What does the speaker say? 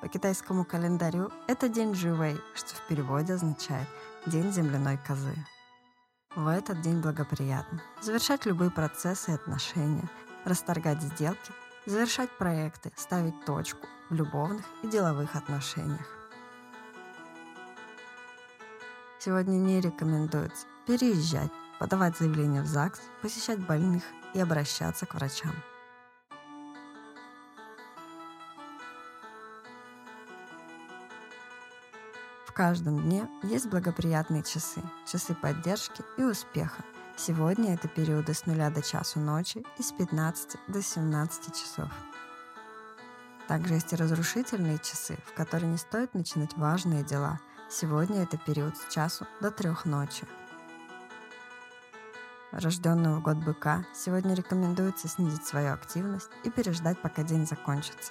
По китайскому календарю это день Живэй, что в переводе означает «день земляной козы». В этот день благоприятно завершать любые процессы и отношения, расторгать сделки, завершать проекты, ставить точку в любовных и деловых отношениях. Сегодня не рекомендуется переезжать, подавать заявления в ЗАГС, посещать больных и обращаться к врачам. Каждом дне есть благоприятные часы, часы поддержки и успеха. Сегодня это периоды с нуля до часу ночи и с 15 до 17 часов. Также есть и разрушительные часы, в которые не стоит начинать важные дела. Сегодня это период с часу до трех ночи. Рожденному в год быка сегодня рекомендуется снизить свою активность и переждать, пока день закончится.